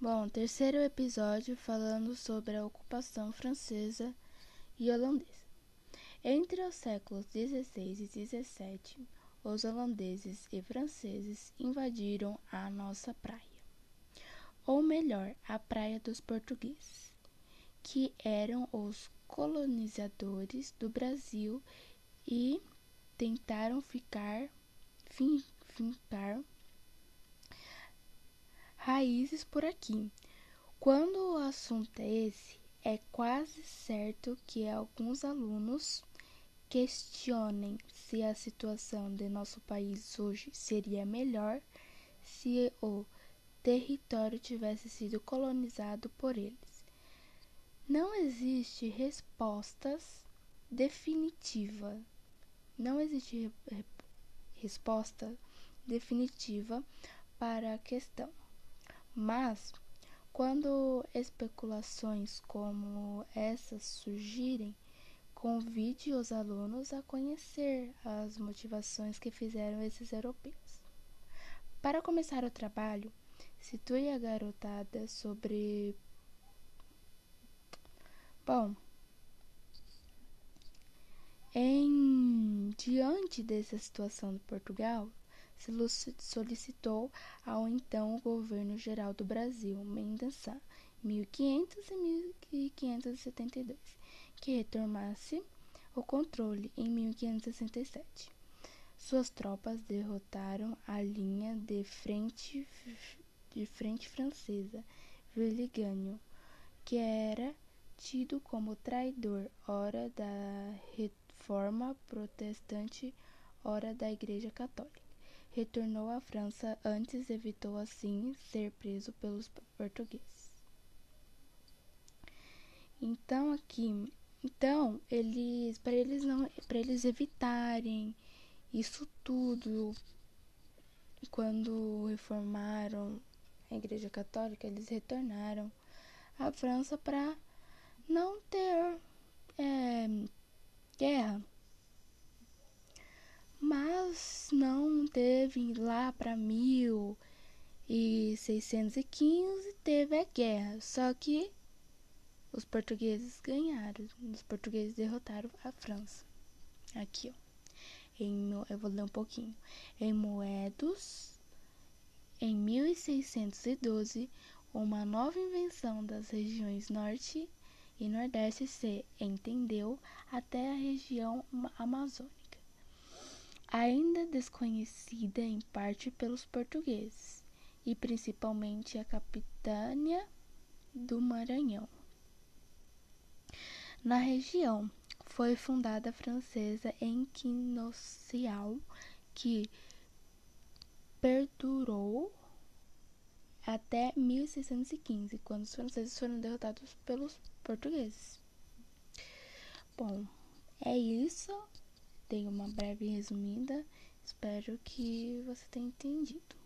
Bom, terceiro episódio falando sobre a ocupação francesa e holandesa. Entre os séculos XVI e XVII, os holandeses e franceses invadiram a nossa praia, ou melhor, a praia dos portugueses, que eram os colonizadores do Brasil e tentaram ficar fincar raízes por aqui. Quando o assunto é esse, é quase certo que alguns alunos questionem se a situação de nosso país hoje seria melhor se o território tivesse sido colonizado por eles. Não existe respostas definitiva. Não existe resposta definitiva para a questão. Mas, quando especulações como essas surgirem, convide os alunos a conhecer as motivações que fizeram esses europeus. Para começar o trabalho, situe a garotada sobre. Bom, em diante dessa situação de Portugal, solicitou ao então governo geral do Brasil, Mendonça, 1500 e 1572, que retomasse o controle em 1567. Suas tropas derrotaram a linha de frente, de frente francesa, Villegagnon, que era tido como traidor, ora da reforma protestante, ora da Igreja Católica retornou à França antes evitou assim ser preso pelos portugueses. Então aqui, então eles para eles não para eles evitarem isso tudo quando reformaram a Igreja Católica, eles retornaram à França para não ter é, guerra mas não teve lá para 1615 teve a guerra, só que os portugueses ganharam, os portugueses derrotaram a França. Aqui, ó. Em, eu vou ler um pouquinho. Em Moedos, em 1612, uma nova invenção das regiões norte e nordeste se entendeu até a região amazônica ainda desconhecida em parte pelos portugueses, e principalmente a capitânia do Maranhão. Na região foi fundada a francesa Equinocial, que perdurou até 1615, quando os franceses foram derrotados pelos portugueses. Bom, é isso dei uma breve resumida. Espero que você tenha entendido.